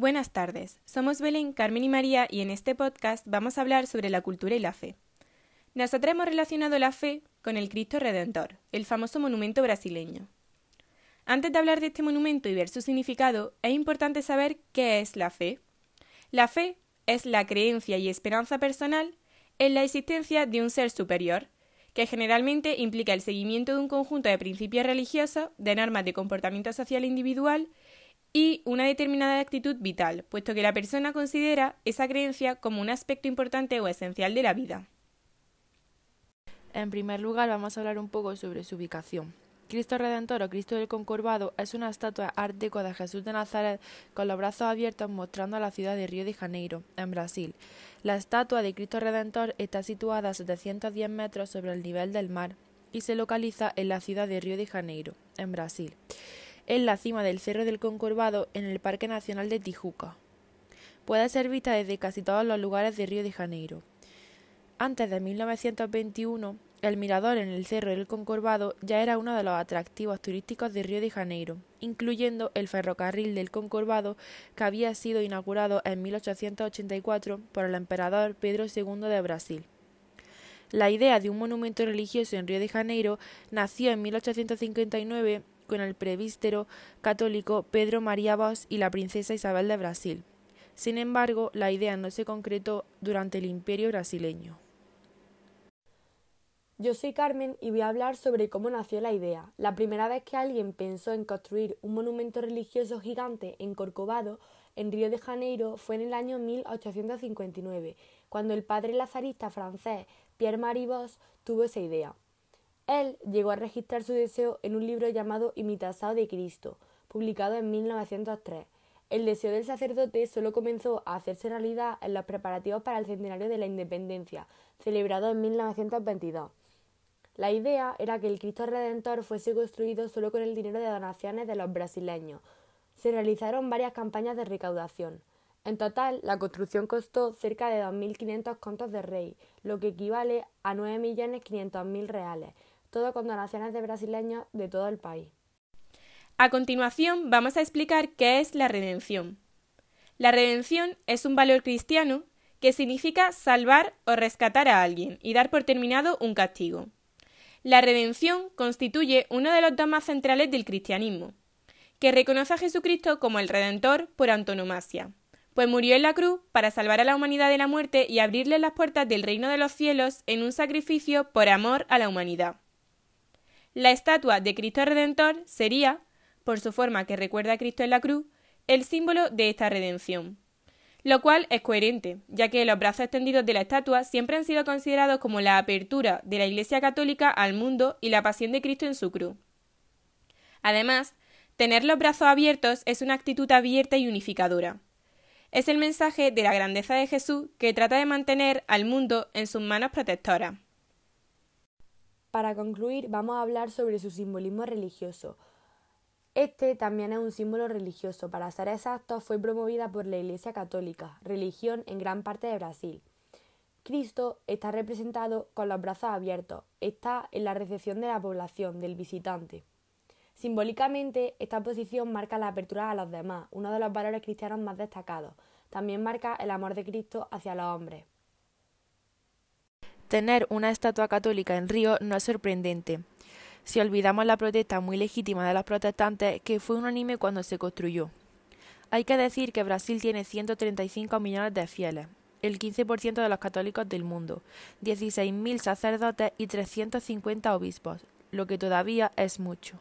Buenas tardes, somos Belén, Carmen y María y en este podcast vamos a hablar sobre la cultura y la fe. Nosotros hemos relacionado la fe con el Cristo Redentor, el famoso monumento brasileño. Antes de hablar de este monumento y ver su significado, es importante saber qué es la fe. La fe es la creencia y esperanza personal en la existencia de un ser superior, que generalmente implica el seguimiento de un conjunto de principios religiosos, de normas de comportamiento social individual y una determinada actitud vital, puesto que la persona considera esa creencia como un aspecto importante o esencial de la vida. En primer lugar, vamos a hablar un poco sobre su ubicación. Cristo Redentor o Cristo del Concorbado es una estatua art de Jesús de Nazaret con los brazos abiertos mostrando a la ciudad de Río de Janeiro, en Brasil. La estatua de Cristo Redentor está situada a 710 metros sobre el nivel del mar y se localiza en la ciudad de Río de Janeiro, en Brasil, en la cima del Cerro del Concorbado en el Parque Nacional de Tijuca. Puede ser vista desde casi todos los lugares de Río de Janeiro. Antes de 1921, el mirador en el Cerro del Concorbado ya era uno de los atractivos turísticos de Río de Janeiro, incluyendo el ferrocarril del Concorbado que había sido inaugurado en 1884 por el emperador Pedro II de Brasil. La idea de un monumento religioso en Río de Janeiro nació en 1859 con el prevístero católico Pedro María Vos y la princesa Isabel de Brasil. Sin embargo, la idea no se concretó durante el Imperio brasileño. Yo soy Carmen y voy a hablar sobre cómo nació la idea. La primera vez que alguien pensó en construir un monumento religioso gigante en Corcovado, en Río de Janeiro, fue en el año 1859, cuando el padre lazarista francés Pierre Marie Vos tuvo esa idea. Él llegó a registrar su deseo en un libro llamado Imitación de Cristo, publicado en 1903. El deseo del sacerdote solo comenzó a hacerse realidad en los preparativos para el centenario de la independencia, celebrado en 1922. La idea era que el Cristo Redentor fuese construido solo con el dinero de donaciones de los brasileños. Se realizaron varias campañas de recaudación. En total, la construcción costó cerca de 2.500 contos de rey, lo que equivale a 9.500.000 reales, todo con donaciones de brasileños de todo el país. A continuación, vamos a explicar qué es la redención. La redención es un valor cristiano que significa salvar o rescatar a alguien y dar por terminado un castigo. La redención constituye uno de los dogmas centrales del cristianismo, que reconoce a Jesucristo como el Redentor por antonomasia, pues murió en la cruz para salvar a la humanidad de la muerte y abrirle las puertas del reino de los cielos en un sacrificio por amor a la humanidad. La estatua de Cristo Redentor sería, por su forma que recuerda a Cristo en la cruz, el símbolo de esta redención lo cual es coherente, ya que los brazos extendidos de la estatua siempre han sido considerados como la apertura de la Iglesia Católica al mundo y la pasión de Cristo en su cruz. Además, tener los brazos abiertos es una actitud abierta y unificadora. Es el mensaje de la grandeza de Jesús que trata de mantener al mundo en sus manos protectoras. Para concluir, vamos a hablar sobre su simbolismo religioso, este también es un símbolo religioso. Para ser exactos, fue promovida por la Iglesia Católica, religión en gran parte de Brasil. Cristo está representado con los brazos abiertos, está en la recepción de la población, del visitante. Simbólicamente, esta posición marca la apertura a los demás, uno de los valores cristianos más destacados. También marca el amor de Cristo hacia los hombres. Tener una estatua católica en Río no es sorprendente si olvidamos la protesta muy legítima de los protestantes que fue unánime cuando se construyó. Hay que decir que Brasil tiene 135 millones de fieles, el 15% de los católicos del mundo, 16.000 sacerdotes y 350 obispos, lo que todavía es mucho.